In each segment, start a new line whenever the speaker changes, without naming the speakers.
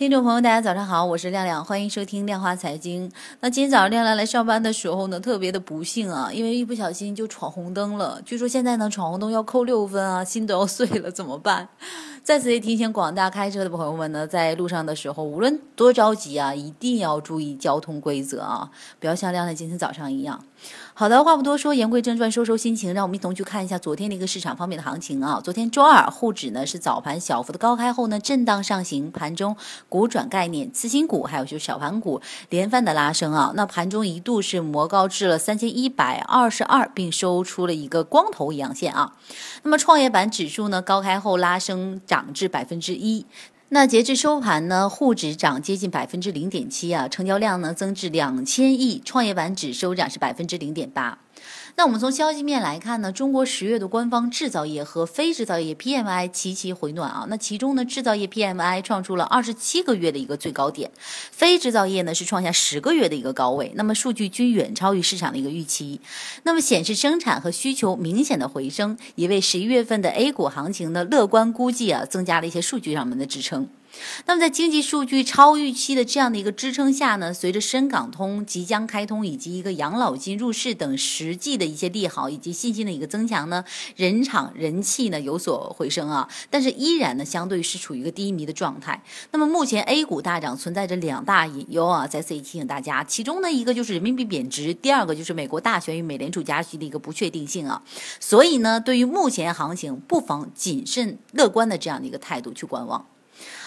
听众朋友，大家早上好，我是亮亮，欢迎收听亮化财经。那今天早上亮亮来上班的时候呢，特别的不幸啊，因为一不小心就闯红灯了。据说现在呢，闯红灯要扣六分啊，心都要碎了，怎么办？在此也提醒广大开车的朋友们呢，在路上的时候，无论多着急啊，一定要注意交通规则啊，不要像亮亮今天早上一样。好的，话不多说，言归正传，收收心情，让我们一同去看一下昨天的一个市场方面的行情啊。昨天周二，沪指呢是早盘小幅的高开后呢，震荡上行，盘中股转概念、次新股还有就是小盘股连番的拉升啊。那盘中一度是磨高至了三千一百二十二，并收出了一个光头阳线啊。那么创业板指数呢高开后拉升，涨至百分之一。那截至收盘呢，沪指涨接近百分之零点七啊，成交量呢增至两千亿，创业板指收涨是百分之零点八。那我们从消息面来看呢，中国十月的官方制造业和非制造业 PMI 齐齐回暖啊。那其中呢，制造业 PMI 创出了二十七个月的一个最高点，非制造业呢是创下十个月的一个高位。那么数据均远超于市场的一个预期，那么显示生产和需求明显的回升，也为十一月份的 A 股行情的乐观估计啊增加了一些数据上面的支撑。那么在经济数据超预期的这样的一个支撑下呢，随着深港通即将开通以及一个养老金入市等实际的一些利好以及信心的一个增强呢，人场人气呢有所回升啊，但是依然呢相对是处于一个低迷的状态。那么目前 A 股大涨存在着两大隐忧啊，在此也提醒大家，其中呢一个就是人民币贬值，第二个就是美国大选与美联储加息的一个不确定性啊。所以呢，对于目前行情，不妨谨慎乐观的这样的一个态度去观望。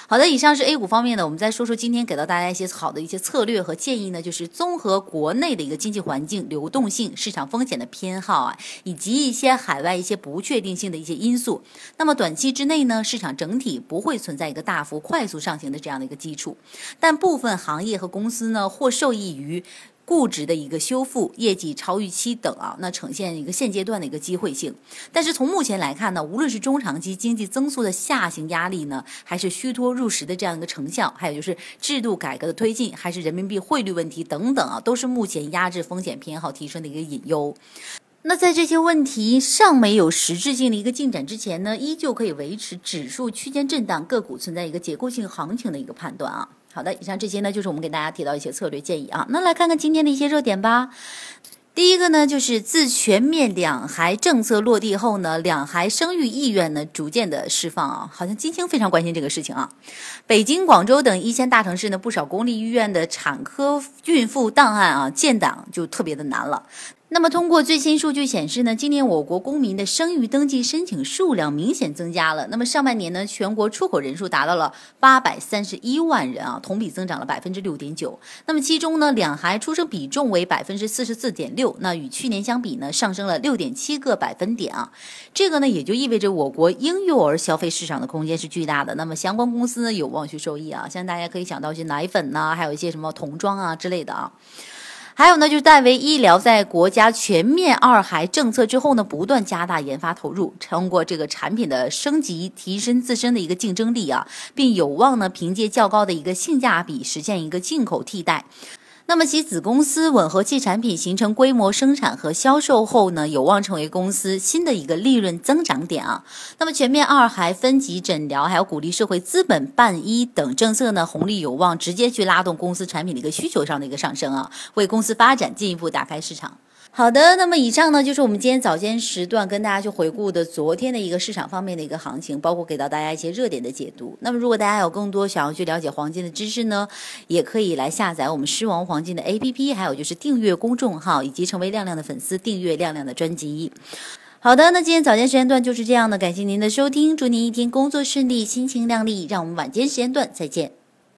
好的，以上是 A 股方面的，我们再说说今天给到大家一些好的一些策略和建议呢，就是综合国内的一个经济环境、流动性、市场风险的偏好啊，以及一些海外一些不确定性的一些因素。那么短期之内呢，市场整体不会存在一个大幅快速上行的这样的一个基础，但部分行业和公司呢，或受益于。估值的一个修复、业绩超预期等啊，那呈现一个现阶段的一个机会性。但是从目前来看呢，无论是中长期经济增速的下行压力呢，还是虚脱入实的这样一个成效，还有就是制度改革的推进，还是人民币汇率问题等等啊，都是目前压制风险偏好提升的一个隐忧。那在这些问题尚没有实质性的一个进展之前呢，依旧可以维持指数区间震荡，个股存在一个结构性行情的一个判断啊。好的，以上这些呢，就是我们给大家提到一些策略建议啊。那来看看今天的一些热点吧。第一个呢，就是自全面两孩政策落地后呢，两孩生育意愿呢逐渐的释放啊。好像金星非常关心这个事情啊。北京、广州等一线大城市呢，不少公立医院的产科孕妇档案啊建档就特别的难了。那么，通过最新数据显示呢，今年我国公民的生育登记申请数量明显增加了。那么上半年呢，全国出口人数达到了八百三十一万人啊，同比增长了百分之六点九。那么其中呢，两孩出生比重为百分之四十四点六，那与去年相比呢，上升了六点七个百分点啊。这个呢，也就意味着我国婴幼儿消费市场的空间是巨大的。那么相关公司呢，有望去受益啊。像大家可以想到一些奶粉呐，还有一些什么童装啊之类的啊。还有呢，就是戴维医疗在国家全面二孩政策之后呢，不断加大研发投入，通过这个产品的升级，提升自身的一个竞争力啊，并有望呢，凭借较高的一个性价比，实现一个进口替代。那么其子公司吻合器产品形成规模生产和销售后呢，有望成为公司新的一个利润增长点啊。那么全面二孩分级诊疗，还有鼓励社会资本办医等政策呢，红利有望直接去拉动公司产品的一个需求上的一个上升啊，为公司发展进一步打开市场。好的，那么以上呢就是我们今天早间时段跟大家去回顾的昨天的一个市场方面的一个行情，包括给到大家一些热点的解读。那么如果大家有更多想要去了解黄金的知识呢，也可以来下载我们狮王黄金的 APP，还有就是订阅公众号，以及成为亮亮的粉丝，订阅亮亮的专辑。好的，那今天早间时间段就是这样的，感谢您的收听，祝您一天工作顺利，心情亮丽，让我们晚间时间段再见。